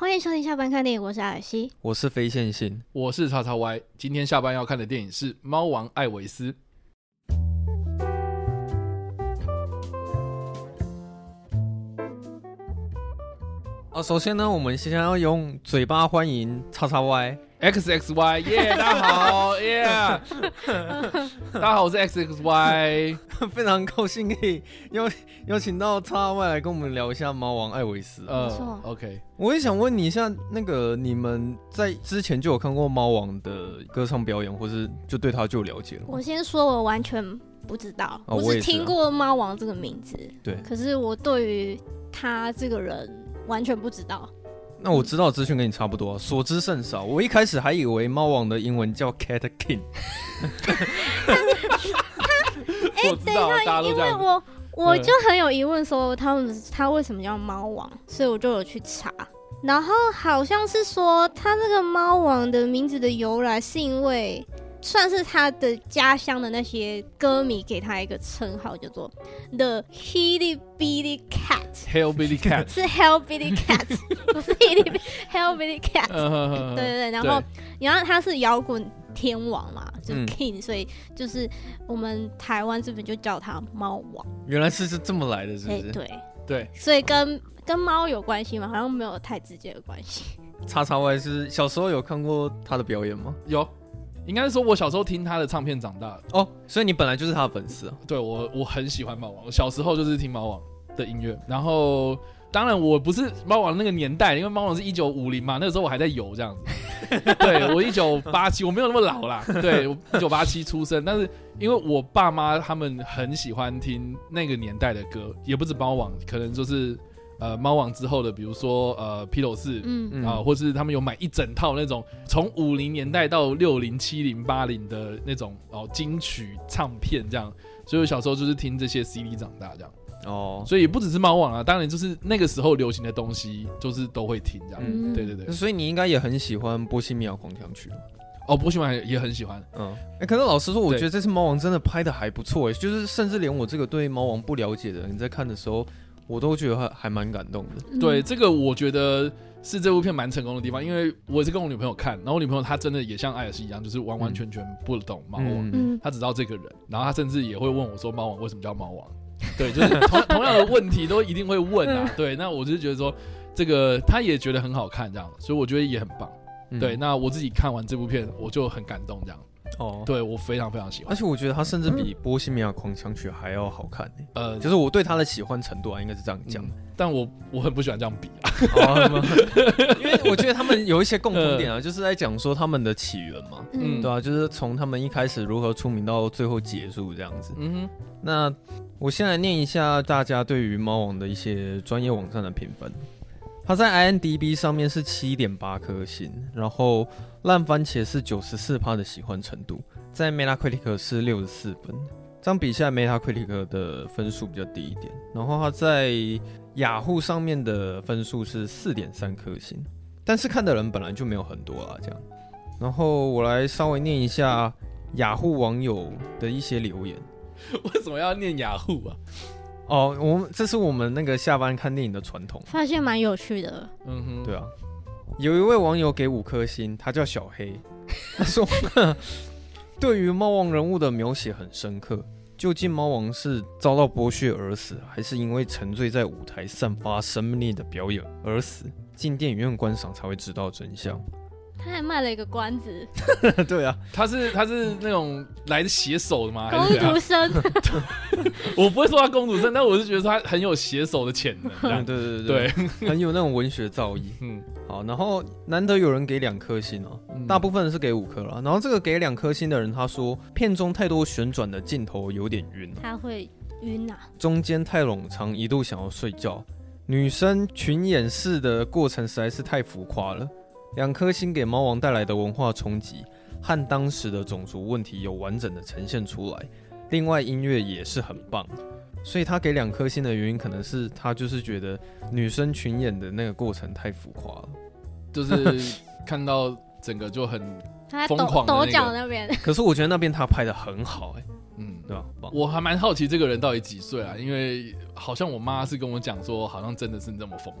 欢迎收听下班看电影，我是阿尔西，我是非线性，我是叉叉 Y。今天下班要看的电影是《猫王艾维斯》。啊，首先呢，我们先要用嘴巴欢迎叉叉 Y。X X Y，耶！大家好，耶！大家好，我是 X X Y，非常高兴可以邀邀请到叉 Y 来跟我们聊一下《猫王艾维斯》。呃，OK，我也想问你一下，那个你们在之前就有看过《猫王》的歌唱表演，或是就对他就了解了？我先说，我完全不知道，哦、我只听过《猫王》这个名字，对，可是我对于他这个人完全不知道。那我知道资讯跟你差不多，啊，所知甚少。我一开始还以为猫王的英文叫 Cat King。哎，等一下，因为我我就很有疑问，说他们他为什么叫猫王，所以我就有去查，然后好像是说他这个猫王的名字的由来是因为。算是他的家乡的那些歌迷给他一个称号，叫做 The Hillbilly Cat，Hellbilly Cat 是 Hellbilly Cat，不 是 Hillbilly Cat。对对对，然后然后他是摇滚天王嘛，就 King，、嗯、所以就是我们台湾这边就叫他猫王。原来是是这么来的，是不是？欸、对对，所以跟跟猫有关系吗？好像没有太直接的关系。叉叉 Y 是小时候有看过他的表演吗？有。应该是说，我小时候听他的唱片长大的哦，所以你本来就是他的粉丝啊？对，我我很喜欢猫王，我小时候就是听猫王的音乐。然后，当然我不是猫王那个年代，因为猫王是一九五零嘛，那个时候我还在游这样子。对，我一九八七，我没有那么老啦。对，我一九八七出生，但是因为我爸妈他们很喜欢听那个年代的歌，也不止猫王，可能就是。呃，猫王之后的，比如说呃，披头士，嗯啊、呃，或是他们有买一整套那种从五零年代到六零、七零、八零的那种哦金曲唱片这样，所以我小时候就是听这些 CD 长大这样。哦，所以也不只是猫王啊，当然就是那个时候流行的东西，就是都会听这样。嗯，对对对。所以你应该也很喜欢《波西米亚狂想曲》哦，波西米亚也很喜欢。嗯，哎、欸，可是老实说，我觉得这次猫王真的拍的还不错哎，就是甚至连我这个对猫王不了解的人在看的时候。我都觉得还还蛮感动的。嗯、对，这个我觉得是这部片蛮成功的地方，因为我也是跟我女朋友看，然后我女朋友她真的也像艾尔西一样，就是完完全全不懂猫王，嗯、她只知道这个人，然后她甚至也会问我说：“猫王为什么叫猫王？”对，就是同 同样的问题都一定会问啊。对，那我就是觉得说这个她也觉得很好看这样，所以我觉得也很棒。嗯、对，那我自己看完这部片我就很感动这样。哦，对我非常非常喜欢，而且我觉得他甚至比《波西米亚狂想曲》还要好看。呃，就是我对他的喜欢程度啊，应该是这样讲。但我我很不喜欢这样比 啊，因为我觉得他们有一些共同点啊，就是在讲说他们的起源嘛，嗯，对啊，就是从他们一开始如何出名到最后结束这样子。嗯哼，那我先来念一下大家对于猫王的一些专业网站的评分。他在 IMDB 上面是七点八颗星，然后烂番茄是九十四趴的喜欢程度，在 Metacritic 是六十四分，这样比下 Metacritic 的分数比较低一点。然后他在雅虎上面的分数是四点三颗星，但是看的人本来就没有很多啦，这样。然后我来稍微念一下雅虎网友的一些留言，为什么要念雅虎啊？哦，我们这是我们那个下班看电影的传统，发现蛮有趣的。嗯哼，对啊，有一位网友给五颗星，他叫小黑，他说 对于猫王人物的描写很深刻，究竟猫王是遭到剥削而死，还是因为沉醉在舞台散发生命力的表演而死？进电影院观赏才会知道真相。他还卖了一个关子，对啊，他是他是那种来的写手的吗？工读生，我不会说他公主生，但我是觉得他很有写手的潜能。对对对对，很有那种文学造诣。嗯，好，然后难得有人给两颗星哦，大部分是给五颗了。然后这个给两颗星的人他说，片中太多旋转的镜头有点晕，他会晕啊，中间太冗长，一度想要睡觉。女生群演戏的过程实在是太浮夸了。两颗星给猫王带来的文化冲击和当时的种族问题有完整的呈现出来，另外音乐也是很棒，所以他给两颗星的原因可能是他就是觉得女生群演的那个过程太浮夸了，就是看到整个就很 疯狂的、那个、抖脚那边。可是我觉得那边他拍的很好哎、欸，嗯，对吧？我还蛮好奇这个人到底几岁啊？因为好像我妈是跟我讲说，好像真的是这么疯。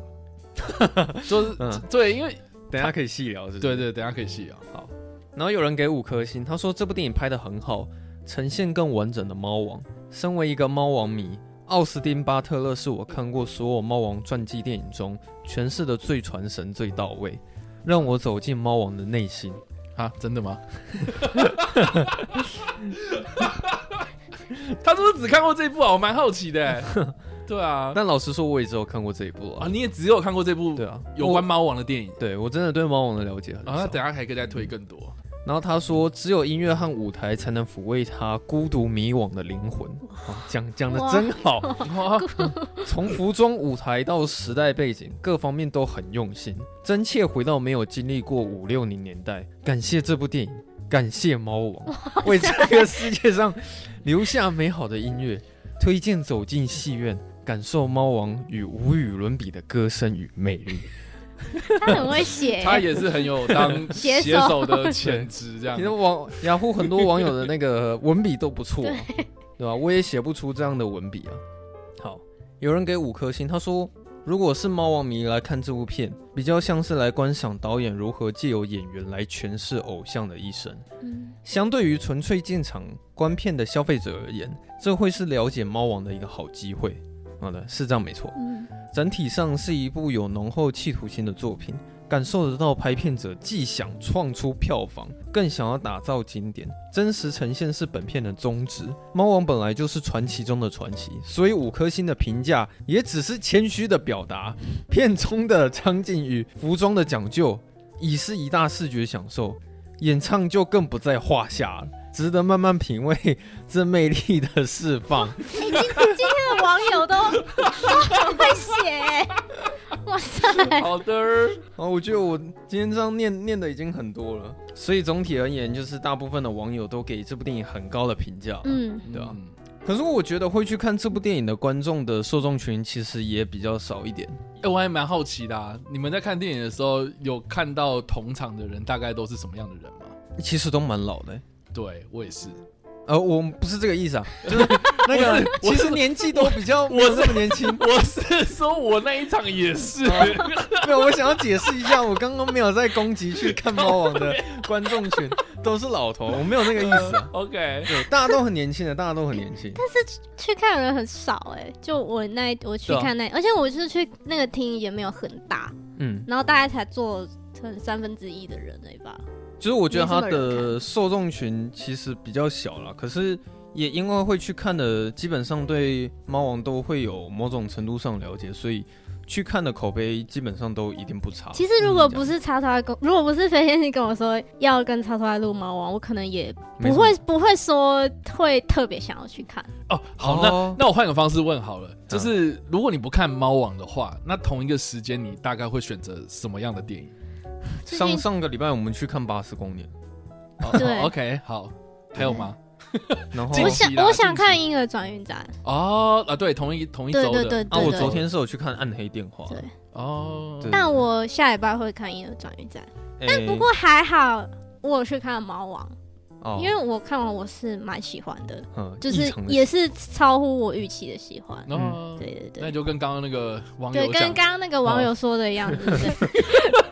就是、嗯、对，因为等下可以细聊是不是，对，对对，等下可以细聊。好，然后有人给五颗星，他说这部电影拍得很好，呈现更完整的猫王。身为一个猫王迷，奥斯汀巴特勒是我看过所有猫王传记电影中诠释的最传神、最到位，让我走进猫王的内心。啊，真的吗？他是不是只看过这一部啊？我蛮好奇的。对啊，但老实说，我也只有看过这一部啊。你也只有看过这部？对啊，有关猫王的电影。对，我真的对猫王的了解很少。啊，那等下还可以再推更多。然后他说，只有音乐和舞台才能抚慰他孤独迷惘的灵魂。讲讲的真好，从服装、舞台到时代背景，各方面都很用心，真切回到没有经历过五六零年代。感谢这部电影，感谢猫王，为这个世界上留下美好的音乐。推荐走进戏院，感受猫王与无与伦比的歌声与魅力。他很会写，他也是很有当 写手的潜质。这样，其实网雅虎很多网友的那个文笔都不错，对，对吧？我也写不出这样的文笔啊。好，有人给五颗星，他说，如果是猫王迷来看这部片，比较像是来观赏导演如何借由演员来诠释偶像的一生。嗯，相对于纯粹进场观片的消费者而言，这会是了解猫王的一个好机会。好的，是这样没错。嗯，整体上是一部有浓厚企图心的作品，感受得到拍片者既想创出票房，更想要打造经典，真实呈现是本片的宗旨。猫王本来就是传奇中的传奇，所以五颗星的评价也只是谦虚的表达。片中的场景与服装的讲究已是一大视觉享受，演唱就更不在话下了。值得慢慢品味这魅力的释放。网友都都很 会写，哇塞！好的，哦，我觉得我今天这样念念的已经很多了，所以总体而言，就是大部分的网友都给这部电影很高的评价，嗯，对吧？可是我觉得会去看这部电影的观众的受众群其实也比较少一点。哎、欸，我还蛮好奇的啊，你们在看电影的时候有看到同场的人大概都是什么样的人吗？其实都蛮老的、欸。对我也是，呃，我不是这个意思啊，就是那个，其实年纪都比较，我这么年轻，我是说我那一场也是，没有，我想要解释一下，我刚刚没有在攻击去看猫王的观众群都是老头，我没有那个意思啊。OK，对，大家都很年轻的，大家都很年轻，但是去看的人很少哎，就我那我去看那，而且我是去那个厅也没有很大，嗯，然后大概才坐成三分之一的人而已吧。就是我觉得他的受众群其实比较小了，可是也因为会去看的，基本上对猫王都会有某种程度上了解，所以去看的口碑基本上都一定不差。其实如果不是叉叉跟，如果不是飞天信跟我说要跟叉叉录猫王，我可能也不会不会说会特别想要去看。哦，好，那那我换个方式问好了，就是如果你不看猫王的话，那同一个时间你大概会选择什么样的电影？上上个礼拜我们去看《巴斯光年》，对，OK，好，还有吗？然后我想我想看《婴儿转运站》哦，啊，对，同一同一周的，对对对，啊，我昨天是有去看《暗黑电话》，对，哦，但我下礼拜会看《婴儿转运站》，但不过还好，我有去看《猫王》，因为我看完我是蛮喜欢的，就是也是超乎我预期的喜欢，嗯，对对对，那就跟刚刚那个网友，对，跟刚刚那个网友说的一样，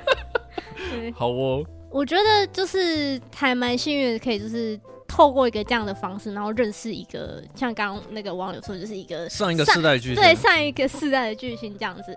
好哦，我觉得就是还蛮幸运的，可以就是透过一个这样的方式，然后认识一个像刚刚那个网友说，就是一个上一个世代巨星，对，上一个世代的巨星这样子，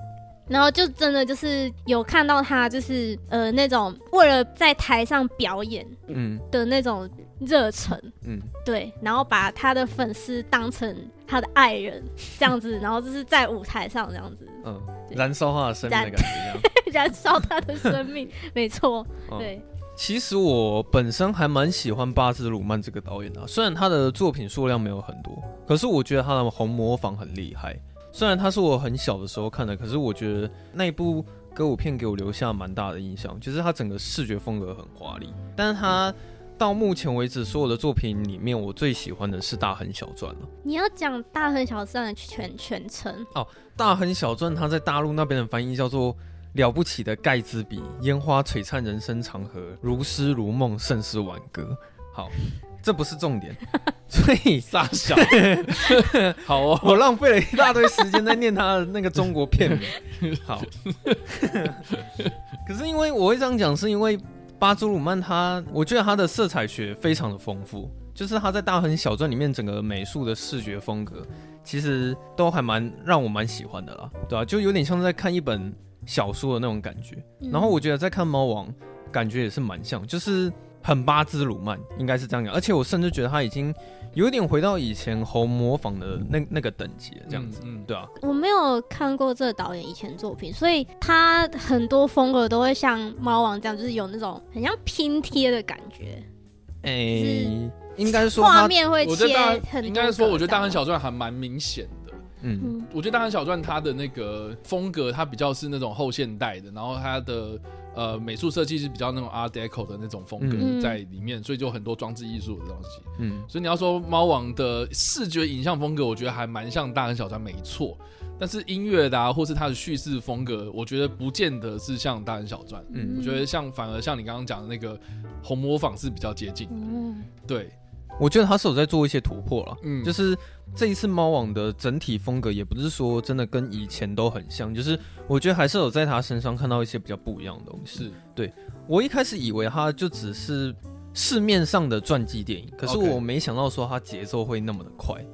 然后就真的就是有看到他就是呃那种为了在台上表演嗯的那种热忱嗯对，然后把他的粉丝当成他的爱人这样子，然后就是在舞台上这样子嗯。燃烧他的生命的感觉，燃 烧他的生命，没错，对。其实我本身还蛮喜欢巴兹鲁曼这个导演的，虽然他的作品数量没有很多，可是我觉得他的红模仿很厉害。虽然他是我很小的时候看的，可是我觉得那一部歌舞片给我留下蛮大的印象，就是他整个视觉风格很华丽，但是他。到目前为止，所有的作品里面，我最喜欢的是《大亨小传》了。你要讲《大亨小传》的全全称哦，《大亨小传》它在大陆那边的翻译叫做《了不起的盖茨比》，烟花璀璨人生长河，如诗如梦，盛世挽歌。好，这不是重点，所以傻小，好哦，我浪费了一大堆时间在念他的那个中国片名。好，可是因为我会这样讲，是因为巴祖鲁曼他，我觉得他的色彩学非常的丰富，就是他在《大亨小传》里面整个美术的视觉风格，其实都还蛮让我蛮喜欢的啦，对啊，就有点像在看一本小说的那种感觉。然后我觉得在看《猫王》，感觉也是蛮像，就是。很巴兹鲁曼应该是这样讲，而且我甚至觉得他已经有点回到以前红模仿的那那个等级了，这样子，嗯，嗯对啊。我没有看过这个导演以前作品，所以他很多风格都会像猫王这样，就是有那种很像拼贴的感觉。哎、欸，应该说画面会切很，应该说我觉得《大亨小传》还蛮明显的。嗯，我觉得《大汉小传》它的那个风格，它比较是那种后现代的，然后它的。呃，美术设计是比较那种 Art Deco 的那种风格在里面，嗯、所以就很多装置艺术的东西。嗯，所以你要说猫王的视觉影像风格，我觉得还蛮像大亨小传，没错。但是音乐的啊，或是它的叙事风格，我觉得不见得是像大人小传。嗯，我觉得像反而像你刚刚讲的那个红模仿是比较接近的。嗯，对。我觉得他是有在做一些突破了，嗯，就是这一次猫王的整体风格也不是说真的跟以前都很像，就是我觉得还是有在他身上看到一些比较不一样的东西。是，对，我一开始以为他就只是市面上的传记电影，可是我没想到说他节奏会那么的快。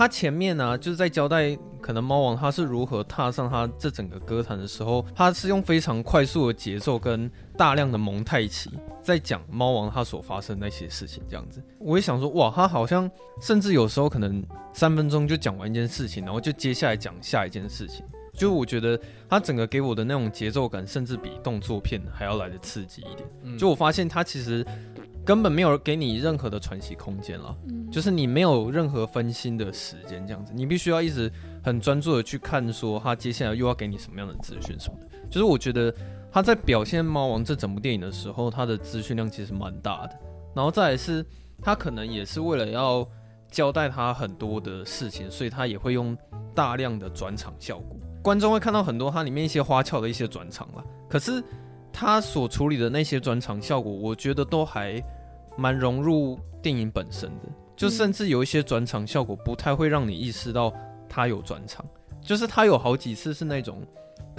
他前面呢、就是在交代可能猫王他是如何踏上他这整个歌坛的时候，他是用非常快速的节奏跟大量的蒙太奇在讲猫王他所发生那些事情，这样子，我也想说，哇，他好像甚至有时候可能三分钟就讲完一件事情，然后就接下来讲下一件事情，就我觉得他整个给我的那种节奏感，甚至比动作片还要来得刺激一点。就我发现他其实。根本没有给你任何的喘息空间了，嗯，就是你没有任何分心的时间，这样子，你必须要一直很专注的去看，说他接下来又要给你什么样的资讯什么的。就是我觉得他在表现《猫王》这整部电影的时候，他的资讯量其实蛮大的。然后再来是，他可能也是为了要交代他很多的事情，所以他也会用大量的转场效果，观众会看到很多它里面一些花俏的一些转场了。可是。它所处理的那些转场效果，我觉得都还蛮融入电影本身的，就甚至有一些转场效果不太会让你意识到它有转场，就是它有好几次是那种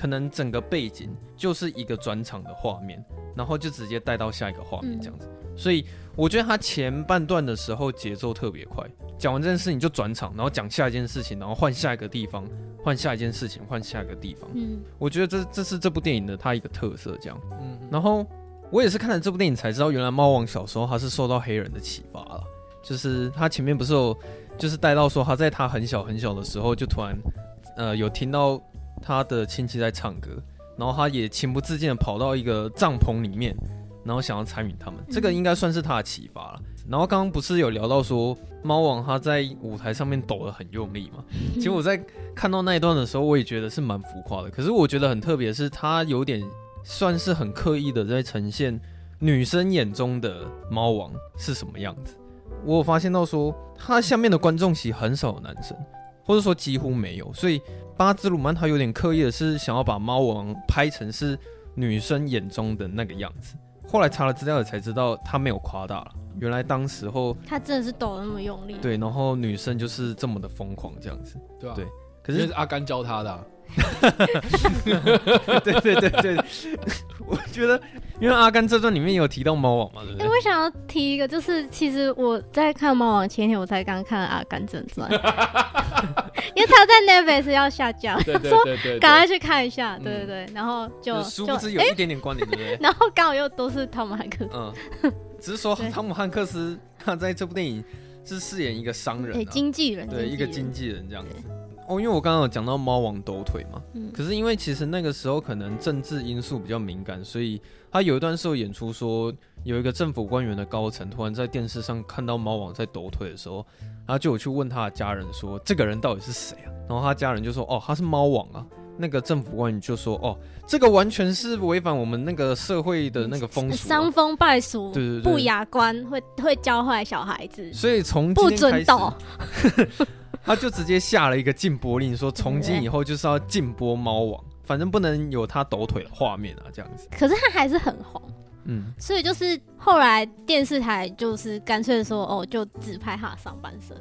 可能整个背景就是一个转场的画面，然后就直接带到下一个画面这样子，所以我觉得他前半段的时候节奏特别快，讲完这件事情就转场，然后讲下一件事情，然后换下一个地方。换下一件事情，换下一个地方。嗯，我觉得这这是这部电影的它一个特色，这样。嗯，然后我也是看了这部电影才知道，原来猫王小时候他是受到黑人的启发了。就是他前面不是有，就是带到说他在他很小很小的时候，就突然呃有听到他的亲戚在唱歌，然后他也情不自禁的跑到一个帐篷里面，然后想要参与他们。这个应该算是他的启发了。然后刚刚不是有聊到说猫王他在舞台上面抖得很用力嘛？其实我在看到那一段的时候，我也觉得是蛮浮夸的。可是我觉得很特别的是，他有点算是很刻意的在呈现女生眼中的猫王是什么样子。我有发现到说，他下面的观众席很少有男生，或者说几乎没有。所以巴兹鲁曼他有点刻意的是想要把猫王拍成是女生眼中的那个样子。后来查了资料也才知道，他没有夸大了。原来当时候他真的是抖那么用力，对，然后女生就是这么的疯狂这样子，对啊，对，可是是阿甘教他的，啊，对对对对，我觉得因为阿甘正传里面有提到猫王嘛，对不对？我想要提一个，就是其实我在看猫王前天，我才刚看了阿甘正传，因为他在 Netflix 要下架，说赶快去看一下，对对对，然后就殊不知有一点点关联，对不对？然后刚好又都是汤姆汉克，嗯。只是说汤姆汉克斯他在这部电影是饰演一个商人、啊，经纪人，对，一个经纪人。这样子。哦，因为我刚刚有讲到猫王抖腿嘛，嗯，可是因为其实那个时候可能政治因素比较敏感，所以他有一段时候演出说有一个政府官员的高层突然在电视上看到猫王在抖腿的时候，他就有去问他的家人说这个人到底是谁啊？然后他家人就说哦，他是猫王啊。那个政府官员就说：“哦，这个完全是违反我们那个社会的那个风俗，伤风败俗，对对对，不雅观，会会教坏小孩子。所以从不准抖，他就直接下了一个禁播令，说从今以后就是要禁播猫王。反正不能有他抖腿的画面啊，这样子。可是他还是很红，嗯，所以就是后来电视台就是干脆说，哦，就只拍他上半身。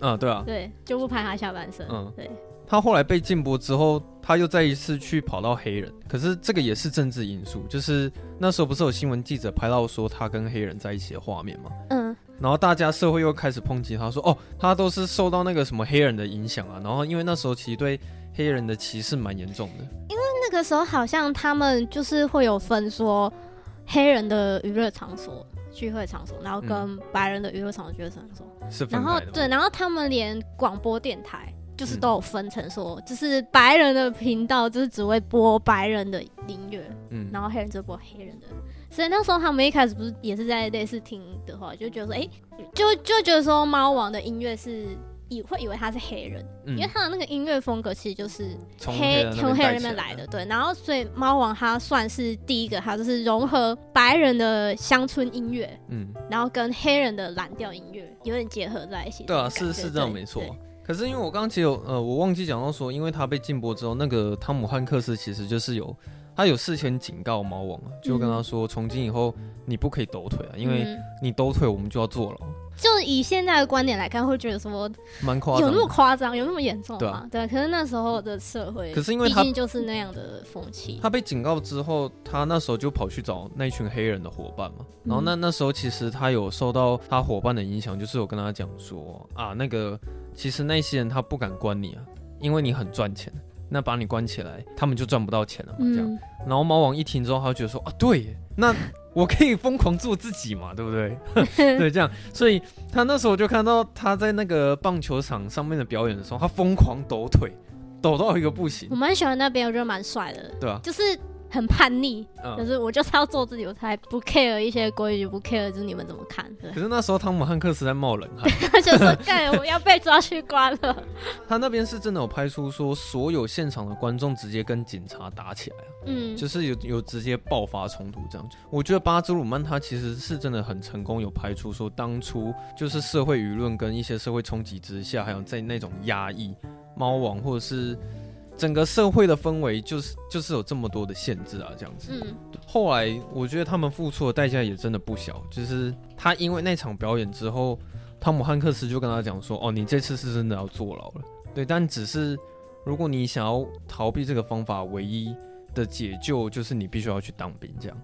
啊，对啊，对，就不拍他下半身。嗯，对。他后来被禁播之后，他又再一次去跑到黑人，可是这个也是政治因素，就是那时候不是有新闻记者拍到说他跟黑人在一起的画面吗？嗯，然后大家社会又开始抨击他说，哦，他都是受到那个什么黑人的影响啊，然后因为那时候其实对黑人的歧视蛮严重的，因为那个时候好像他们就是会有分说黑人的娱乐场所。聚会场所，然后跟白人的娱乐场所聚会场所，是然后对，然后他们连广播电台就是都有分成说，嗯、就是白人的频道就是只会播白人的音乐，嗯，然后黑人就播黑人的，所以那时候他们一开始不是也是在类似听的话，就觉得说，哎、欸，就就觉得说猫王的音乐是。以会以为他是黑人，嗯、因为他的那个音乐风格其实就是黑从黑人那边来的，对。然后所以猫王他算是第一个，他就是融合白人的乡村音乐，嗯，然后跟黑人的蓝调音乐有点结合在一起。对啊，是是这样没错。可是因为我刚刚其实有呃，我忘记讲到说，因为他被禁播之后，那个汤姆汉克斯其实就是有他有事先警告猫王啊，就跟他说，从今以后你不可以抖腿啊，因为你抖腿我们就要坐牢。就以现在的观点来看，会觉得说蛮夸张，有那么夸张，有那么严重吗？对啊，对。可是那时候的社会，可是因为毕竟就是那样的风气。他被警告之后，他那时候就跑去找那群黑人的伙伴嘛。然后那那时候其实他有受到他伙伴的影响，就是有跟他讲说啊，那个其实那些人他不敢关你啊，因为你很赚钱，那把你关起来，他们就赚不到钱了嘛。这样。嗯、然后猫王一听之后，他就觉得说啊，对，那。我可以疯狂做自己嘛，对不对？对，这样，所以他那时候就看到他在那个棒球场上面的表演的时候，他疯狂抖腿，抖到一个不行。我蛮喜欢那边，我觉得蛮帅的。对啊，就是。很叛逆，可、嗯、是我就是要做自己，我才不 care 一些规矩，不 care 就是你们怎么看。可是那时候汤姆汉克斯在冒冷汗，他就说：“干，我要被抓去关了。”他那边是真的有拍出说，所有现场的观众直接跟警察打起来，嗯，就是有有直接爆发冲突这样。我觉得巴兹鲁曼他其实是真的很成功，有拍出说当初就是社会舆论跟一些社会冲击之下，还有在那种压抑猫王或者是。整个社会的氛围就是就是有这么多的限制啊，这样子。嗯。后来我觉得他们付出的代价也真的不小，就是他因为那场表演之后，汤姆汉克斯就跟他讲说：“哦，你这次是真的要坐牢了。”对，但只是如果你想要逃避这个方法，唯一的解救就是你必须要去当兵这样。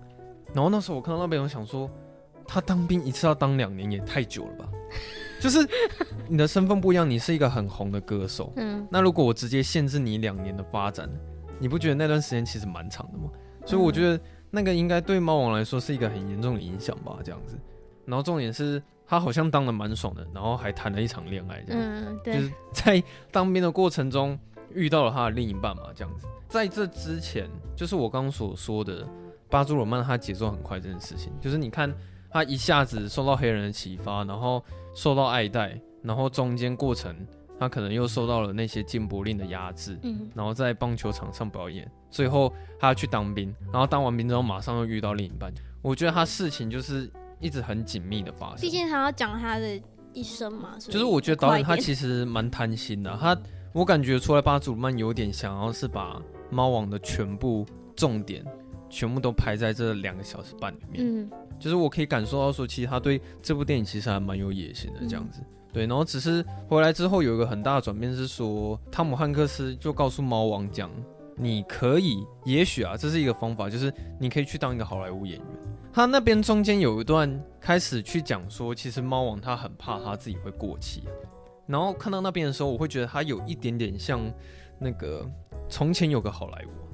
然后那时候我看到那边，我想说，他当兵一次要当两年，也太久了吧。就是你的身份不一样，你是一个很红的歌手，嗯，那如果我直接限制你两年的发展，你不觉得那段时间其实蛮长的吗？所以我觉得那个应该对猫王来说是一个很严重的影响吧，这样子。然后重点是他好像当的蛮爽的，然后还谈了一场恋爱，这样，嗯，对，就是在当兵的过程中遇到了他的另一半嘛，这样子。在这之前，就是我刚刚所说的巴祖罗曼他节奏很快这件事情，就是你看。他一下子受到黑人的启发，然后受到爱戴，然后中间过程他可能又受到了那些禁播令的压制，嗯，然后在棒球场上表演，最后他要去当兵，然后当完兵之后马上又遇到另一半。我觉得他事情就是一直很紧密的发生。毕竟他要讲他的一生嘛，就是我觉得导演他其实蛮贪心的，他我感觉出来巴祖曼有点想要是把猫王的全部重点全部都排在这两个小时半里面，嗯。就是我可以感受到说，其实他对这部电影其实还蛮有野心的这样子，对。然后只是回来之后有一个很大的转变是说，汤姆汉克斯就告诉猫王讲，你可以，也许啊，这是一个方法，就是你可以去当一个好莱坞演员。他那边中间有一段开始去讲说，其实猫王他很怕他自己会过气。然后看到那边的时候，我会觉得他有一点点像那个从前有个好莱坞，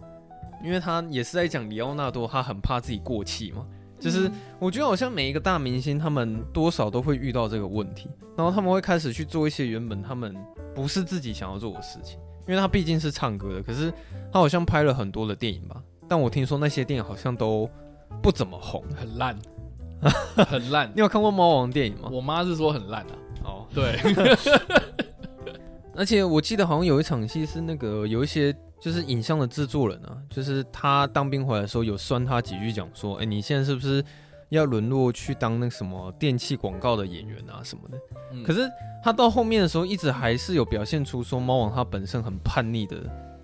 因为他也是在讲里奥纳多，他很怕自己过气嘛。就是我觉得好像每一个大明星，他们多少都会遇到这个问题，然后他们会开始去做一些原本他们不是自己想要做的事情，因为他毕竟是唱歌的，可是他好像拍了很多的电影吧，但我听说那些电影好像都不怎么红，很烂，很烂。你有看过猫王电影吗？我妈是说很烂啊。哦，对。而且我记得好像有一场戏是那个有一些。就是影像的制作人啊，就是他当兵回来的时候有酸他几句，讲说：“哎、欸，你现在是不是要沦落去当那什么电器广告的演员啊什么的？”嗯、可是他到后面的时候，一直还是有表现出说猫王他本身很叛逆的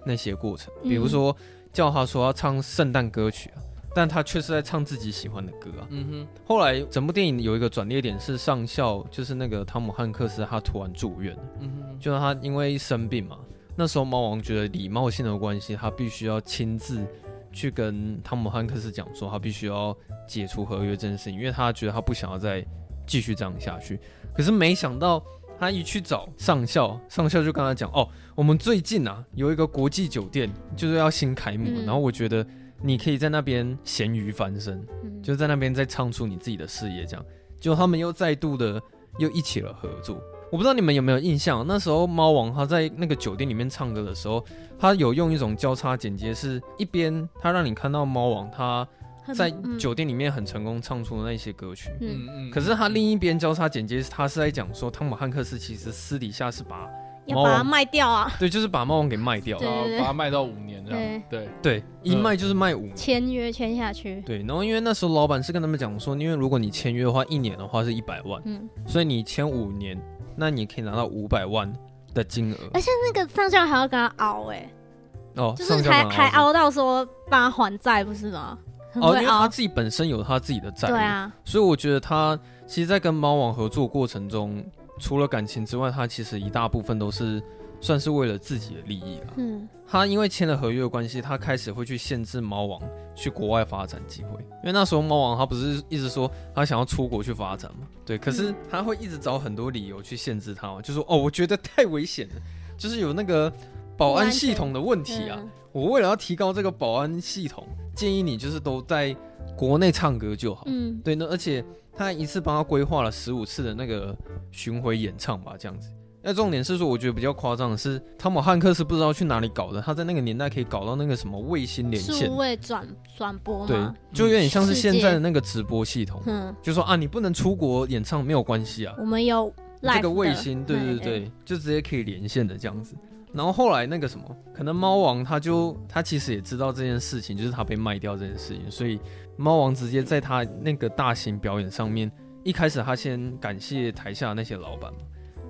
那些过程，比如说叫他说要唱圣诞歌曲啊，但他却是在唱自己喜欢的歌啊。嗯哼。后来整部电影有一个转捩点是上校，就是那个汤姆汉克斯，他突然住院了。嗯哼。就是他因为生病嘛，那时候猫王觉得礼貌性的关系，他必须要亲自去跟汤姆汉克斯讲说，他必须要解除合约这件事情，因为他觉得他不想要再继续这样下去。可是没想到。他一去找上校，上校就跟他讲：“哦，我们最近啊有一个国际酒店就是要新开幕，嗯、然后我觉得你可以在那边咸鱼翻身，嗯、就在那边再唱出你自己的事业。这样，就他们又再度的又一起了合作。我不知道你们有没有印象，那时候猫王他在那个酒店里面唱歌的时候，他有用一种交叉剪接，是一边他让你看到猫王他。”在酒店里面很成功唱出的那些歌曲，嗯。嗯，可是他另一边交叉剪接，他是在讲说汤姆汉克斯其实私底下是把要把它卖掉啊，对，就是把猫王给卖掉，然后把它卖到五年这样，对。对，一卖就是卖五年，签约签下去，对，然后因为那时候老板是跟他们讲说，因为如果你签约的话，一年的话是一百万，嗯，所以你签五年，那你可以拿到五百万的金额，而且那个上校还要跟他熬哎，哦，就是还还熬到说帮他还债不是吗？哦，因为他自己本身有他自己的债，对啊，所以我觉得他其实，在跟猫王合作过程中，除了感情之外，他其实一大部分都是算是为了自己的利益啊。嗯，他因为签了合约的关系，他开始会去限制猫王去国外发展机会，因为那时候猫王他不是一直说他想要出国去发展嘛，对，可是他会一直找很多理由去限制他嘛，就说哦，我觉得太危险了，就是有那个保安系统的问题啊。我为了要提高这个保安系统，建议你就是都在国内唱歌就好。嗯，对，那而且他一次帮他规划了十五次的那个巡回演唱吧，这样子。那重点是说，我觉得比较夸张的是，汤姆汉克斯不知道去哪里搞的，他在那个年代可以搞到那个什么卫星连线、数位转转播，对，就有点像是现在的那个直播系统。嗯，就说啊，你不能出国演唱没有关系啊，我们有这个卫星，对对对，就直接可以连线的这样子。然后后来那个什么，可能猫王他就他其实也知道这件事情，就是他被卖掉这件事情，所以猫王直接在他那个大型表演上面，一开始他先感谢台下那些老板嘛，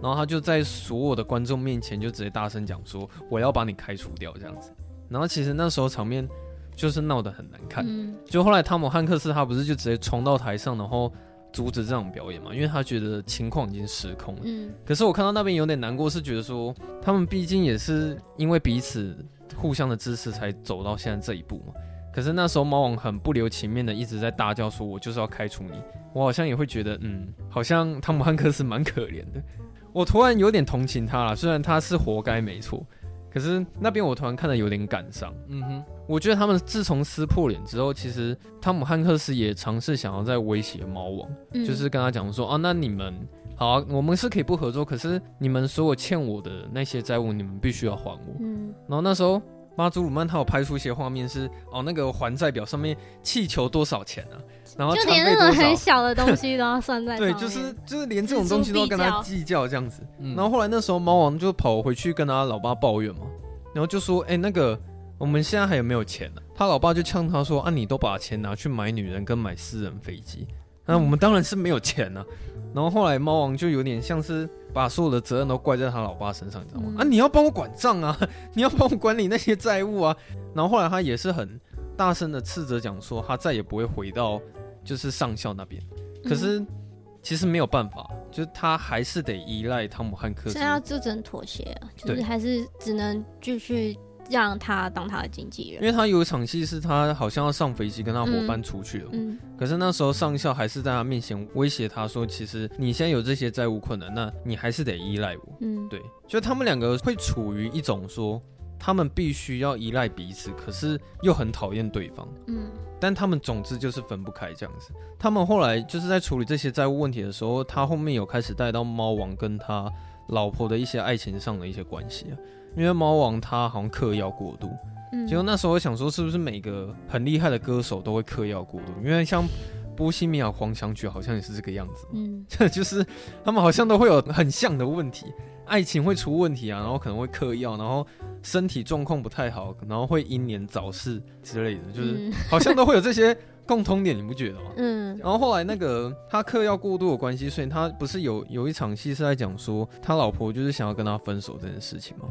然后他就在所有的观众面前就直接大声讲说，我要把你开除掉这样子，然后其实那时候场面就是闹得很难看，就后来汤姆汉克斯他不是就直接冲到台上，然后。阻止这场表演嘛，因为他觉得情况已经失控了。嗯，可是我看到那边有点难过，是觉得说他们毕竟也是因为彼此互相的支持才走到现在这一步嘛。可是那时候猫王很不留情面的一直在大叫说：“我就是要开除你。”我好像也会觉得，嗯，好像汤姆汉克斯蛮可怜的。我突然有点同情他了，虽然他是活该没错。可是那边我突然看的有点感伤。嗯哼，我觉得他们自从撕破脸之后，其实汤姆汉克斯也尝试想要再威胁猫王，嗯、就是跟他讲说啊，那你们好啊，我们是可以不合作，可是你们所有欠我的那些债务，你们必须要还我。嗯，然后那时候巴祖鲁曼他有拍出一些画面是哦，那个还债表上面气球多少钱啊？然后就连那种很小的东西都要算在 对，就是就是连这种东西都要跟他计较这样子。然后后来那时候猫王就跑回去跟他老爸抱怨嘛，然后就说：“哎、欸，那个我们现在还有没有钱呢、啊？”他老爸就呛他说：“啊，你都把钱拿去买女人跟买私人飞机，那我们当然是没有钱啊。”然后后来猫王就有点像是把所有的责任都怪在他老爸身上，你知道吗？啊，你要帮我管账啊，你要帮我管理那些债务啊。然后后来他也是很大声的斥责讲说，他再也不会回到。就是上校那边，可是其实没有办法，嗯、就是他还是得依赖汤姆汉克斯。现在就只能妥协了，就是还是只能继续让他当他的经纪人。因为他有一场戏是他好像要上飞机跟他伙伴出去了，嗯嗯、可是那时候上校还是在他面前威胁他说：“其实你现在有这些债务困难，那你还是得依赖我。”嗯，对，就他们两个会处于一种说。他们必须要依赖彼此，可是又很讨厌对方。嗯，但他们总之就是分不开这样子。他们后来就是在处理这些债务问题的时候，他后面有开始带到猫王跟他老婆的一些爱情上的一些关系啊。因为猫王他好像嗑药过度，嗯，结果那时候我想说，是不是每个很厉害的歌手都会嗑药过度？因为像波西米亚狂想曲好像也是这个样子，嗯，就是他们好像都会有很像的问题。爱情会出问题啊，然后可能会嗑药，然后身体状况不太好，然后会英年早逝之类的，就是好像都会有这些共通点，你不觉得吗？嗯。然后后来那个他嗑药过度的关系，所以他不是有有一场戏是在讲说他老婆就是想要跟他分手这件事情吗？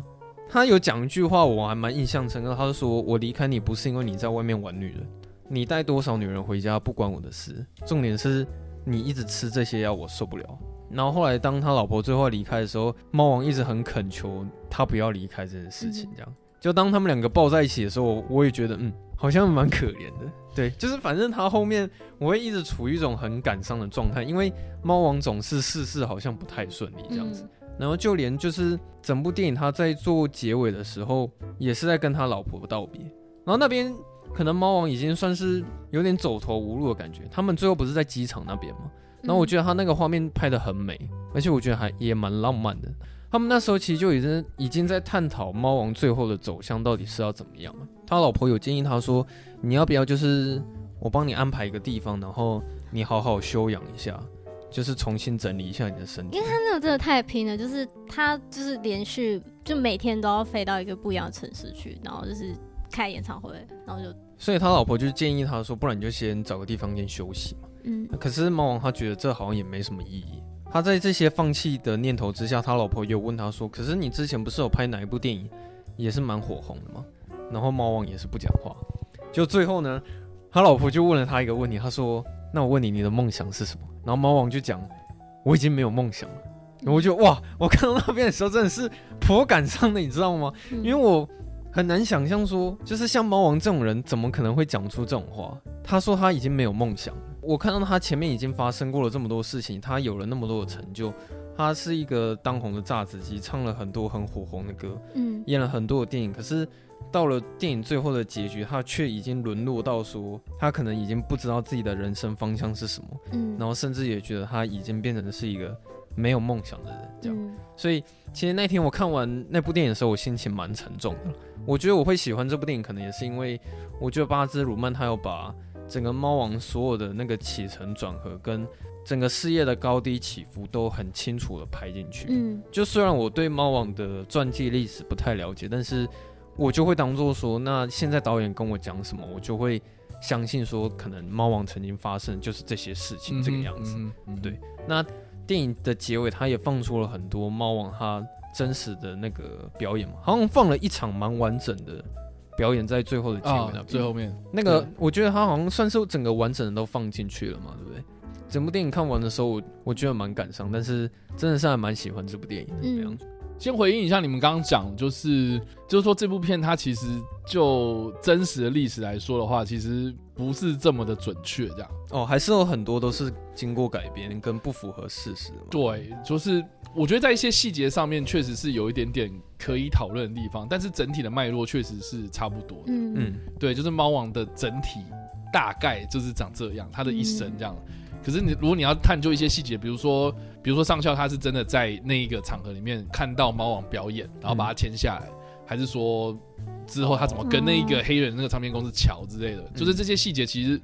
他有讲一句话，我还蛮印象深刻。他就说：“我离开你不是因为你在外面玩女人，你带多少女人回家不关我的事，重点是你一直吃这些药，我受不了。”然后后来当他老婆最后离开的时候，猫王一直很恳求他不要离开这件事情。这样，就当他们两个抱在一起的时候，我也觉得嗯，好像蛮可怜的。对，就是反正他后面我会一直处于一种很感伤的状态，因为猫王总是事事好像不太顺利这样子。然后就连就是整部电影他在做结尾的时候，也是在跟他老婆道别。然后那边。可能猫王已经算是有点走投无路的感觉。他们最后不是在机场那边吗？然后我觉得他那个画面拍得很美，而且我觉得还也蛮浪漫的。他们那时候其实就已经已经在探讨猫王最后的走向到底是要怎么样了。他老婆有建议他说：“你要不要就是我帮你安排一个地方，然后你好好休养一下，就是重新整理一下你的身体。”因为他那个真的太拼了，就是他就是连续就每天都要飞到一个不一样的城市去，然后就是。开演唱会，然后就，所以他老婆就建议他说，不然你就先找个地方先休息嘛。嗯，可是猫王他觉得这好像也没什么意义。他在这些放弃的念头之下，他老婆又问他说：“可是你之前不是有拍哪一部电影，也是蛮火红的吗？”然后猫王也是不讲话。就最后呢，他老婆就问了他一个问题，他说：“那我问你，你的梦想是什么？”然后猫王就讲：“我已经没有梦想了。”我就哇，我看到那边的时候真的是颇感伤的，你知道吗？因为我。很难想象说，就是像猫王这种人，怎么可能会讲出这种话？他说他已经没有梦想了。我看到他前面已经发生过了这么多事情，他有了那么多的成就，他是一个当红的炸子鸡，唱了很多很火红的歌，嗯，演了很多的电影。可是到了电影最后的结局，他却已经沦落到说，他可能已经不知道自己的人生方向是什么，嗯，然后甚至也觉得他已经变成的是一个没有梦想的人，这样。所以其实那天我看完那部电影的时候，我心情蛮沉重的。我觉得我会喜欢这部电影，可能也是因为我觉得巴兹鲁曼他要把整个猫王所有的那个起承转合跟整个事业的高低起伏都很清楚的拍进去。嗯，就虽然我对猫王的传记历史不太了解，但是我就会当做说，那现在导演跟我讲什么，我就会相信说，可能猫王曾经发生就是这些事情这个样子。嗯嗯，对。那电影的结尾，他也放出了很多猫王他。真实的那个表演嘛，好像放了一场蛮完整的表演在最后的结尾那边，最后面那个，我觉得他好像算是整个完整的都放进去了嘛，对不对？整部电影看完的时候，我我觉得蛮感伤，但是真的是还蛮喜欢这部电影的这样子。嗯先回应一下你们刚刚讲，就是就是说这部片它其实就真实的历史来说的话，其实不是这么的准确，这样哦，还是有很多都是经过改编跟不符合事实。对，就是我觉得在一些细节上面确实是有一点点可以讨论的地方，但是整体的脉络确实是差不多的。嗯嗯，对，就是猫王的整体大概就是长这样，他的一生这样。嗯可是你，如果你要探究一些细节，比如说，比如说上校他是真的在那一个场合里面看到猫王表演，然后把他签下来，嗯、还是说之后他怎么跟那一个黑人那个唱片公司乔之类的，嗯、就是这些细节其实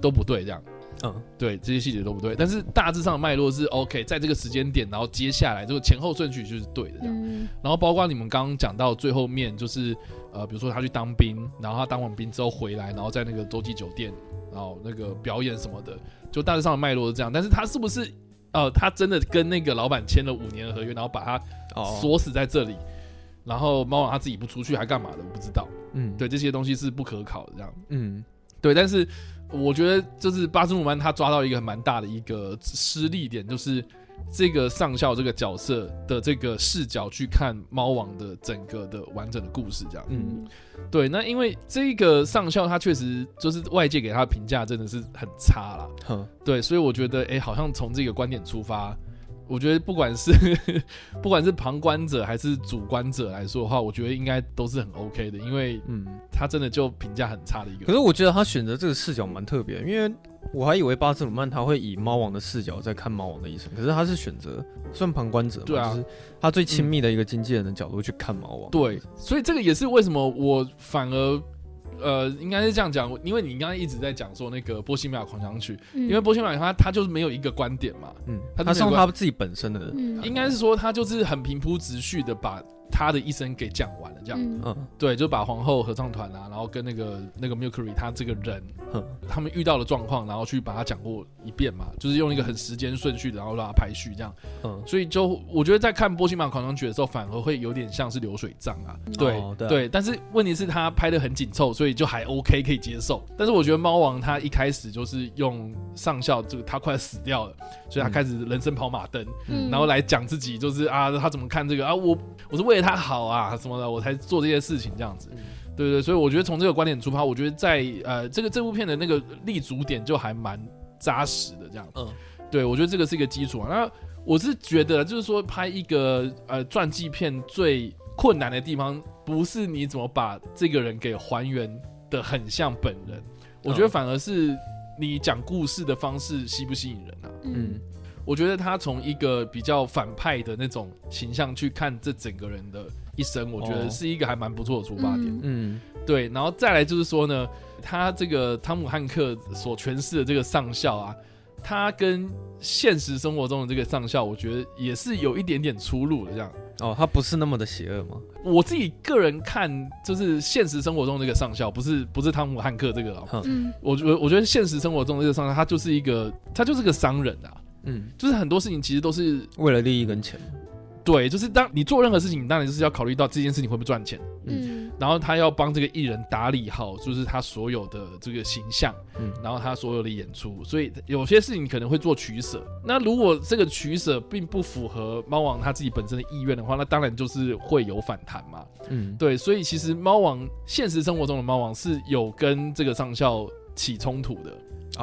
都不对，这样，嗯，对，这些细节都不对。但是大致上的脉络是 OK，在这个时间点，然后接下来这个前后顺序就是对的，这样。嗯、然后包括你们刚刚讲到最后面，就是呃，比如说他去当兵，然后他当完兵之后回来，然后在那个洲际酒店，然后那个表演什么的。就大致上的脉络是这样，但是他是不是，呃，他真的跟那个老板签了五年的合约，然后把他锁死在这里，然后猫王他自己不出去还干嘛的，我不知道。嗯，对，这些东西是不可考的，这样。嗯，对，但是我觉得就是巴斯姆曼他抓到一个蛮大的一个失利点，就是。这个上校这个角色的这个视角去看猫王的整个的完整的故事，这样，嗯，对。那因为这个上校他确实就是外界给他的评价真的是很差啦，哼对，所以我觉得，哎，好像从这个观点出发。我觉得不管是 不管是旁观者还是主观者来说的话，我觉得应该都是很 OK 的，因为嗯，他真的就评价很差的一个。可是我觉得他选择这个视角蛮特别，因为我还以为巴兹鲁曼他会以猫王的视角在看猫王的一生，可是他是选择算旁观者，对啊，就是他最亲密的一个经纪人的角度去看猫王。对，所以这个也是为什么我反而。呃，应该是这样讲，因为你刚刚一直在讲说那个《波西米亚狂想曲》，嗯，因为《波西米亚》他他就是没有一个观点嘛，嗯，他是用他自己本身的，应该是说他就是很平铺直叙的把他的一生给讲完了，这样，嗯，对，就把皇后合唱团啊，然后跟那个那个 Mercury 他这个人，嗯，他们遇到的状况，然后去把它讲过一遍嘛，就是用一个很时间顺序的，然后让它排序这样，嗯，所以就我觉得在看《波西马狂想曲》的时候，反而会有点像是流水账啊，对、哦、对，对，但是问题是他拍的很紧凑，所以就还 OK 可以接受。但是我觉得猫王他一开始就是用上校，这个他快死掉了，所以他开始人生跑马灯，嗯，然后来讲自己就是啊，他怎么看这个？啊，我我是为了他好啊什么的，我才做这些事情这样子，对对对，所以我觉得从这个观点出发，我觉得在呃这个这部片的那个立足点就还蛮扎实的这样，嗯，对我觉得这个是一个基础啊。那我是觉得就是说拍一个呃传记片最困难的地方，不是你怎么把这个人给还原的很像本人，我觉得反而是你讲故事的方式吸不吸引人啊？嗯。我觉得他从一个比较反派的那种形象去看这整个人的一生，我觉得是一个还蛮不错的出发点。嗯，对。然后再来就是说呢，他这个汤姆汉克所诠释的这个上校啊，他跟现实生活中的这个上校，我觉得也是有一点点出入的。这样哦，他不是那么的邪恶吗？我自己个人看，就是现实生活中这个上校，不是不是汤姆汉克这个。嗯，我我我觉得现实生活中的这个上校，他就是一个他就是个商人啊。嗯，就是很多事情其实都是为了利益跟钱。对，就是当你做任何事情，你当然就是要考虑到这件事情会不会赚钱。嗯，然后他要帮这个艺人打理好，就是他所有的这个形象，嗯，然后他所有的演出，所以有些事情可能会做取舍。那如果这个取舍并不符合猫王他自己本身的意愿的话，那当然就是会有反弹嘛。嗯，对，所以其实猫王现实生活中的猫王是有跟这个上校起冲突的。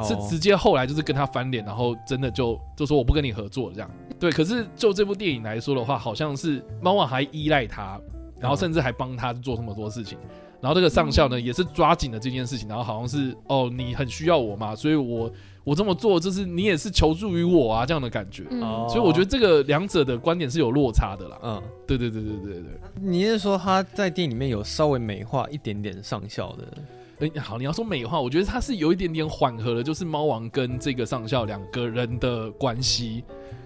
是直接后来就是跟他翻脸，然后真的就就说我不跟你合作这样。对，可是就这部电影来说的话，好像是猫王还依赖他，然后甚至还帮他做这么多事情。然后这个上校呢，也是抓紧了这件事情，然后好像是哦，你很需要我嘛，所以我我这么做，就是你也是求助于我啊这样的感觉。嗯，所以我觉得这个两者的观点是有落差的啦。嗯，对对对对对对。你是说他在电影里面有稍微美化一点点上校的？哎、欸，好，你要说美化，我觉得它是有一点点缓和了，就是猫王跟这个上校两个人的关系。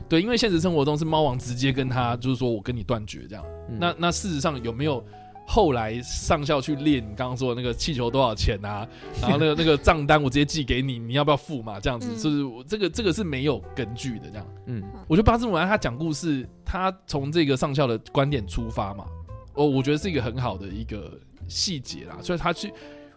对，因为现实生活中是猫王直接跟他，就是说我跟你断绝这样。嗯、那那事实上有没有后来上校去练你刚刚说的那个气球多少钱啊？然后那个那个账单我直接寄给你，你要不要付嘛？这样子，嗯、就是这个这个是没有根据的这样。嗯，我觉得巴兹鲁曼他讲故事，他从这个上校的观点出发嘛，哦，我觉得是一个很好的一个细节啦，所以他去。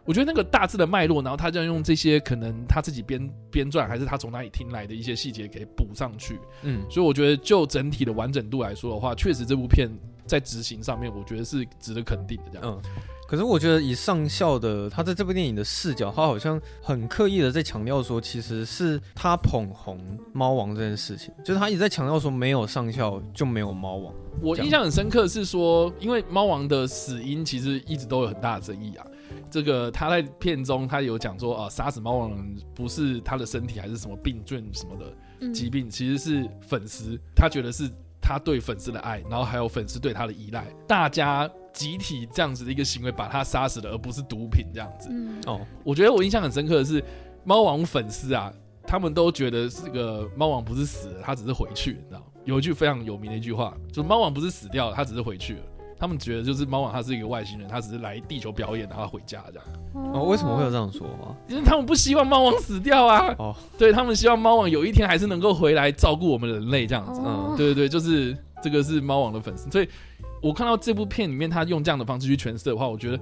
我觉得那个大致的脉络，然后他就要用这些可能他自己编编撰，还是他从哪里听来的一些细节给补上去。嗯，所以我觉得就整体的完整度来说的话，确实这部片在执行上面，我觉得是值得肯定的。这样，嗯，可是我觉得以上校的他在这部电影的视角，他好像很刻意的在强调说，其实是他捧红猫王这件事情，就是他一直在强调说，没有上校就没有猫王。我印象很深刻是说，因为猫王的死因其实一直都有很大的争议啊。这个他在片中，他有讲说啊，杀死猫王人不是他的身体，还是什么病菌什么的疾病，其实是粉丝。他觉得是他对粉丝的爱，然后还有粉丝对他的依赖，大家集体这样子的一个行为把他杀死了，而不是毒品这样子。哦，我觉得我印象很深刻的是，猫王粉丝啊，他们都觉得这个猫王不是死了，他只是回去，你知道？有一句非常有名的一句话，就是猫王不是死掉了，他只是回去了。他们觉得就是猫王他是一个外星人，他只是来地球表演，然后回家这样。哦，为什么会有这样说啊？因为他们不希望猫王死掉啊。哦，对，他们希望猫王有一天还是能够回来照顾我们人类这样子。嗯，对对对，就是这个是猫王的粉丝。所以我看到这部片里面他用这样的方式去诠释的话，我觉得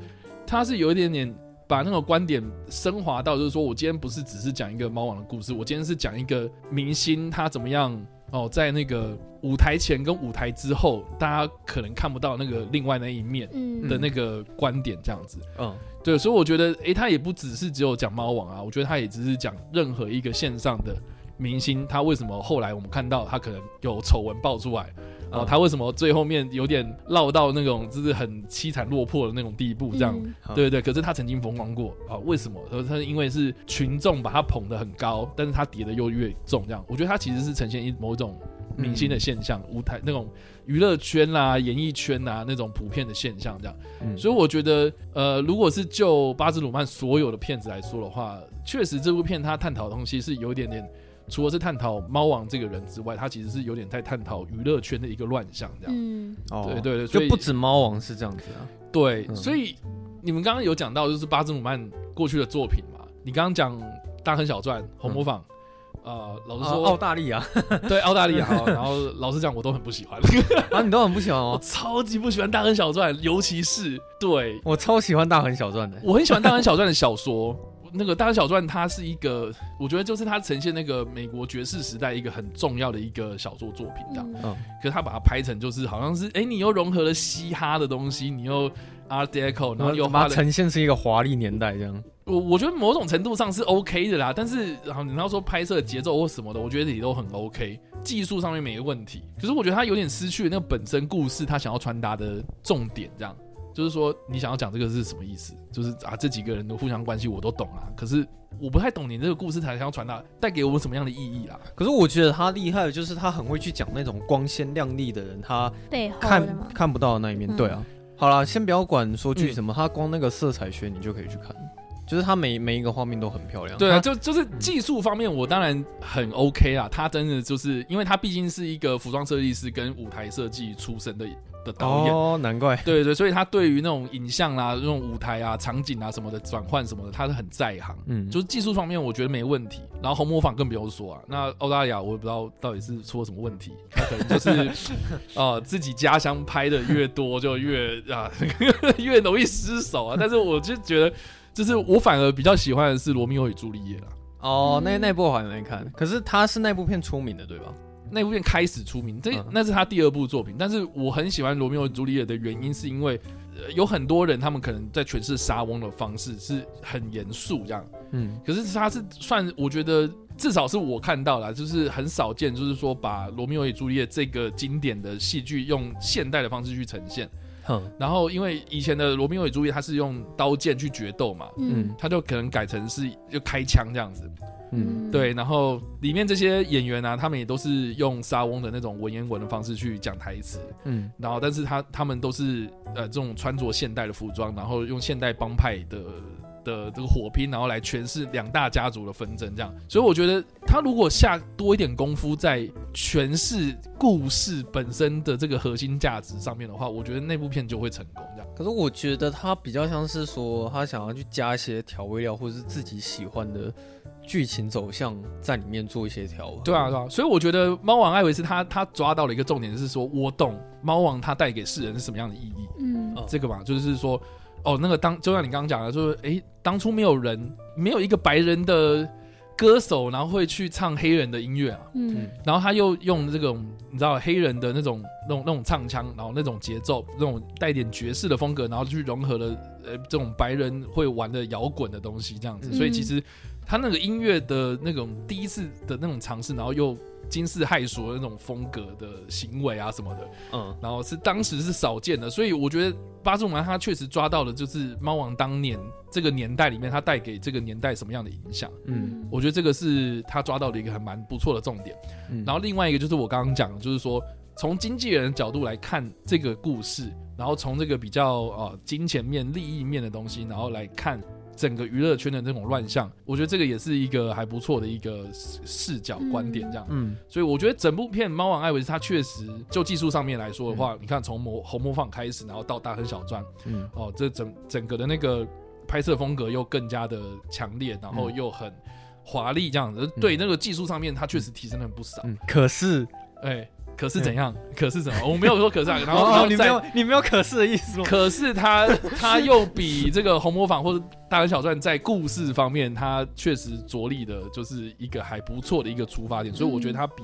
他是有一点点把那个观点升华到，就是说我今天不是只是讲一个猫王的故事，我今天是讲一个明星他怎么样。哦，在那个舞台前跟舞台之后，大家可能看不到那个另外那一面的那个观点，这样子。嗯，对，所以我觉得，诶，他也不只是只有讲猫王啊，我觉得他也只是讲任何一个线上的明星，他为什么后来我们看到他可能有丑闻爆出来。哦，他为什么最后面有点落到那种就是很凄惨落魄的那种地步？这样，嗯、对对对。可是他曾经风光过啊？为什么？他他因为是群众把他捧得很高，但是他跌得又越重。这样，我觉得他其实是呈现一某种明星的现象，嗯、舞台那种娱乐圈啦、啊、演艺圈啊那种普遍的现象。这样，嗯、所以我觉得，呃，如果是就巴兹鲁曼所有的片子来说的话，确实这部片他探讨的东西是有点点。除了是探讨猫王这个人之外，他其实是有点在探讨娱乐圈的一个乱象，这样。嗯，对对对，就不止猫王是这样子啊。对，嗯、所以你们刚刚有讲到就是巴兹姆曼过去的作品嘛？你刚刚讲《大亨小传》《红模仿》。嗯呃，老实说，澳大利亚，对澳大利亚，然后老实讲，我都很不喜欢。啊，你都很不喜欢哦？我超级不喜欢《大亨小传》，尤其是对我超喜欢《大亨小传》的。我很喜欢《大亨小传》的小说。那个《大亨小传》它是一个，我觉得就是它呈现那个美国爵士时代一个很重要的一个小说作品，这样。嗯。可是他把它拍成就是好像是，哎，你又融合了嘻哈的东西，你又 Art Deco，然后又把它呈现是一个华丽年代这样。我我觉得某种程度上是 OK 的啦，但是然后你要说拍摄节奏或什么的，我觉得也都很 OK，技术上面没问题。可是我觉得他有点失去了那个本身故事他想要传达的重点，这样就是说你想要讲这个是什么意思？就是啊这几个人的互相关系我都懂啊，可是我不太懂你这个故事才想要传达带给我们什么样的意义啦。可是我觉得他厉害的就是他很会去讲那种光鲜亮丽的人，他看看不到的那一面。嗯、对啊，好啦，先不要管说句什么，嗯、他光那个色彩学你就可以去看。就是他每每一个画面都很漂亮。对啊，就就是技术方面，我当然很 OK 啦。他真的就是，因为他毕竟是一个服装设计师跟舞台设计出身的的导演哦，难怪。对对，所以他对于那种影像啊、那种舞台啊、场景啊什么的转换什么的，他是很在行。嗯，就是技术方面，我觉得没问题。然后红磨坊更不用说啊。那澳大利亚，我也不知道到底是出了什么问题，他可能就是 呃自己家乡拍的越多就越啊 越容易失手啊。但是我就觉得。就是我反而比较喜欢的是《罗密欧与朱丽叶》啦。哦，那那部我还没看，可是他是那部片出名的，对吧？那部片开始出名，这那是他第二部作品。但是我很喜欢《罗密欧与朱丽叶》的原因，是因为有很多人他们可能在诠释莎翁的方式是很严肃这样，嗯，可是他是算我觉得至少是我看到了，就是很少见，就是说把《罗密欧与朱丽叶》这个经典的戏剧用现代的方式去呈现。哼，然后因为以前的罗密欧与朱丽叶他是用刀剑去决斗嘛，嗯，他就可能改成是就开枪这样子，嗯，对，然后里面这些演员啊，他们也都是用沙翁的那种文言文的方式去讲台词，嗯，然后但是他他们都是呃这种穿着现代的服装，然后用现代帮派的。的这个火拼，然后来诠释两大家族的纷争，这样，所以我觉得他如果下多一点功夫在诠释故事本身的这个核心价值上面的话，我觉得那部片就会成功。这样，可是我觉得他比较像是说，他想要去加一些调味料，或者是自己喜欢的剧情走向在里面做一些调和。对啊，对啊，所以我觉得猫王艾维斯他他抓到了一个重点，是说我懂猫王他带给世人是什么样的意义。嗯，这个嘛，就是说。哦，那个当就像你刚刚讲的，就是哎、欸，当初没有人，没有一个白人的歌手，然后会去唱黑人的音乐啊，嗯，然后他又用这种你知道黑人的那种那种那种唱腔，然后那种节奏，那种带点爵士的风格，然后去融合了呃这种白人会玩的摇滚的东西，这样子，嗯、所以其实他那个音乐的那种第一次的那种尝试，然后又。惊世骇俗的那种风格的行为啊什么的，嗯，然后是当时是少见的，所以我觉得巴兹鲁曼他确实抓到了，就是猫王当年这个年代里面他带给这个年代什么样的影响，嗯，我觉得这个是他抓到的一个还蛮不错的重点。嗯，然后另外一个就是我刚刚讲的，就是说从经纪人的角度来看这个故事，然后从这个比较呃金钱面、利益面的东西，然后来看。整个娱乐圈的这种乱象，我觉得这个也是一个还不错的一个视角观点，这样。嗯，所以我觉得整部片《猫王艾维斯》它确实就技术上面来说的话，嗯、你看从模红模仿开始，然后到大亨小传，嗯，哦，这整整个的那个拍摄风格又更加的强烈，然后又很华丽，这样子。嗯、对那个技术上面，它确实提升了不少。嗯，可是，哎。可是怎样？可是怎么？我没有说可是，然后然后你没有你没有可是的意思吗？可是他他又比这个红魔坊或者大人小传在故事方面，他确实着力的就是一个还不错的一个出发点，所以我觉得他比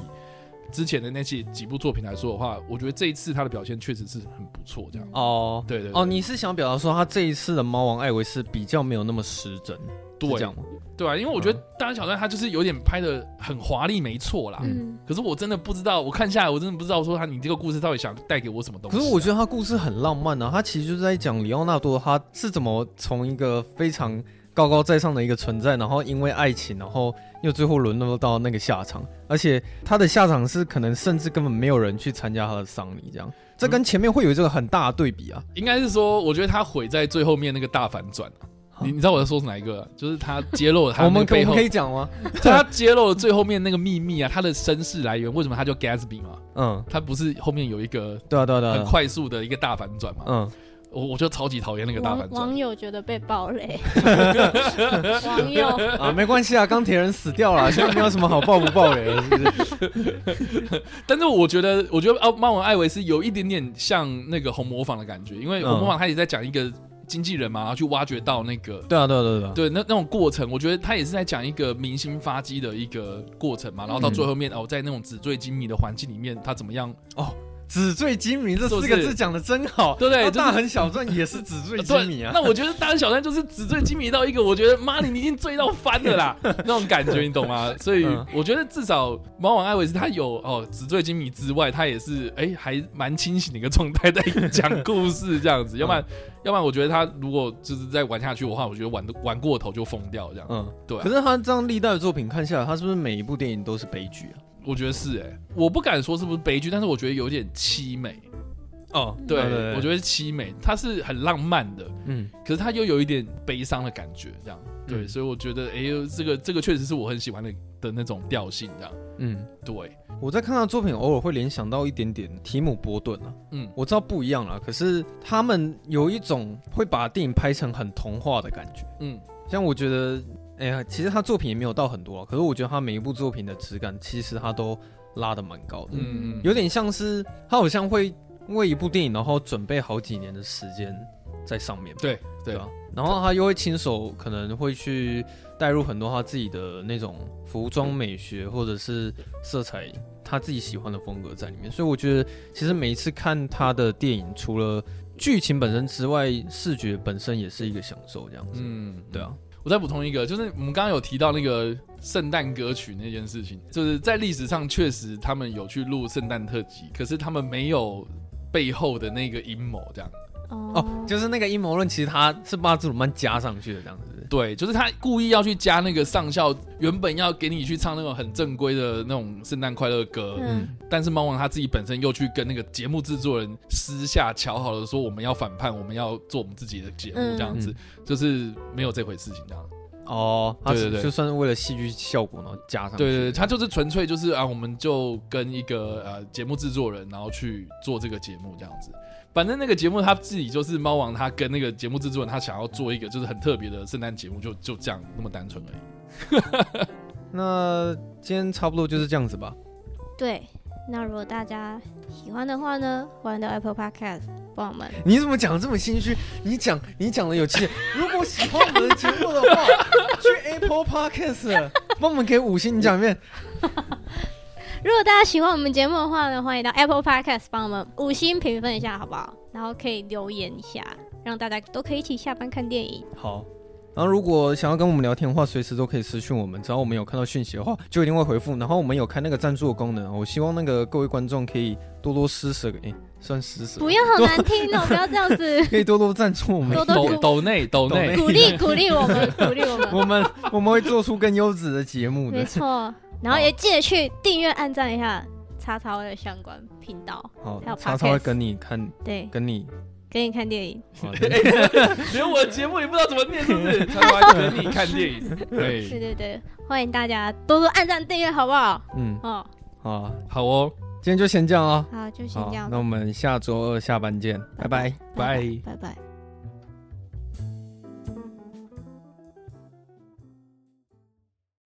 之前的那些几部作品来说的话，我觉得这一次他的表现确实是很不错。这样哦，对对哦，你是想表达说他这一次的猫王艾维斯比较没有那么失真，对这样吗？对啊，因为我觉得《大亨小传》他就是有点拍的很华丽，没错啦。嗯。可是我真的不知道，我看下来我真的不知道说他你这个故事到底想带给我什么东西啊。可是我觉得他故事很浪漫啊，他其实就是在讲里奥纳多他是怎么从一个非常高高在上的一个存在，然后因为爱情，然后又最后沦落到那个下场，而且他的下场是可能甚至根本没有人去参加他的丧礼，这样。这跟前面会有这个很大的对比啊。应该是说，我觉得他毁在最后面那个大反转。你你知道我在说是哪一个？就是他揭露了他 我们背后可以讲吗？他揭露了最后面那个秘密啊，他的身世来源，为什么他叫 Gatsby 嘛？嗯，他不是后面有一个对啊对啊对啊很快速的一个大反转嘛？嗯。我我就超级讨厌那个大反转。网友觉得被暴雷，网友啊，没关系啊，钢铁人死掉了，现在没有什么好爆不爆雷了，是不是？但是我觉得，我觉得啊，猫王艾维斯有一点点像那个红模仿的感觉，因为红模仿他也在讲一个经纪人嘛，然后去挖掘到那个，对啊，对啊，对啊，对那那种过程，我觉得他也是在讲一个明星发迹的一个过程嘛，然后到最后面哦，在那种纸醉金迷的环境里面，他怎么样哦。纸醉金迷这四个字讲的真好，对不对？大亨小赚也是纸醉金迷啊。那我觉得大亨小赚就是纸醉金迷到一个，我觉得妈，你已经醉到翻了啦，那种感觉你懂吗？所以我觉得至少猫王艾维斯他有哦纸醉金迷之外，他也是哎还蛮清醒的一个状态在讲故事这样子。要不然要不然我觉得他如果就是再玩下去的话，我觉得玩玩过头就疯掉这样。嗯，对。可是他这样历代的作品看下来，他是不是每一部电影都是悲剧啊？我觉得是哎、欸，我不敢说是不是悲剧，但是我觉得有点凄美。哦，对，对对对，我觉得凄美，它是很浪漫的，嗯，可是它又有一点悲伤的感觉，这样，对，嗯、所以我觉得，哎、欸，这个这个确实是我很喜欢的的那种调性，这样，嗯，对。我在看他的作品，偶尔会联想到一点点提姆·波顿啊，嗯，我知道不一样啦，可是他们有一种会把电影拍成很童话的感觉，嗯，像我觉得。哎呀，其实他作品也没有到很多啊，可是我觉得他每一部作品的质感，其实他都拉的蛮高的，嗯嗯，有点像是他好像会为一部电影，然后准备好几年的时间在上面，对对啊，然后他又会亲手可能会去带入很多他自己的那种服装美学或者是色彩，他自己喜欢的风格在里面，所以我觉得其实每一次看他的电影，除了剧情本身之外，视觉本身也是一个享受，这样子，嗯，对啊。我再补充一个，就是我们刚刚有提到那个圣诞歌曲那件事情，就是在历史上确实他们有去录圣诞特辑，可是他们没有背后的那个阴谋，这样。哦，就是那个阴谋论，其实他是巴兹鲁曼加上去的，这样子。对，就是他故意要去加那个上校原本要给你去唱那种很正规的那种圣诞快乐歌，嗯，但是猫王他自己本身又去跟那个节目制作人私下乔好了，说我们要反叛，我们要做我们自己的节目，这样子，嗯、就是没有这回事情这样。哦，对对对，就算是为了戏剧效果然后加上去。对对对，他就是纯粹就是啊，我们就跟一个呃节目制作人，然后去做这个节目这样子。反正那个节目他自己就是猫王，他跟那个节目制作人，他想要做一个就是很特别的圣诞节目，就就这样那么单纯而已。那今天差不多就是这样子吧。对，那如果大家喜欢的话呢，欢迎到 Apple Podcast 帮我们。你怎么讲的这么心虚？你讲你讲的有气。如果喜欢我们的节目的话，去 Apple Podcast 帮我们给五星，你讲一遍。如果大家喜欢我们节目的话呢，欢迎到 Apple Podcast 帮我们五星评分一下，好不好？然后可以留言一下，让大家都可以一起下班看电影。好，然后如果想要跟我们聊天的话，随时都可以私讯我们，只要我们有看到讯息的话，就一定会回复。然后我们有开那个赞助的功能，我希望那个各位观众可以多多施舍，哎，算施舍，不要好难听哦，不要这样子，可以多多赞助我们，抖抖内抖内，鼓励鼓励我们，鼓励我们，我们我们会做出更优质的节目的，没错。然后也记得去订阅、按赞一下叉叉的相关频道。好，还有叉叉会跟你看，对，跟你跟你看电影。连我的节目也不知道怎么念，是不是？叉叉跟你看电影。对，对对对，欢迎大家多多按赞、订阅，好不好？嗯，哦，好，好哦，今天就先这样哦。好，就先这样。那我们下周二下班见，拜拜，拜拜拜。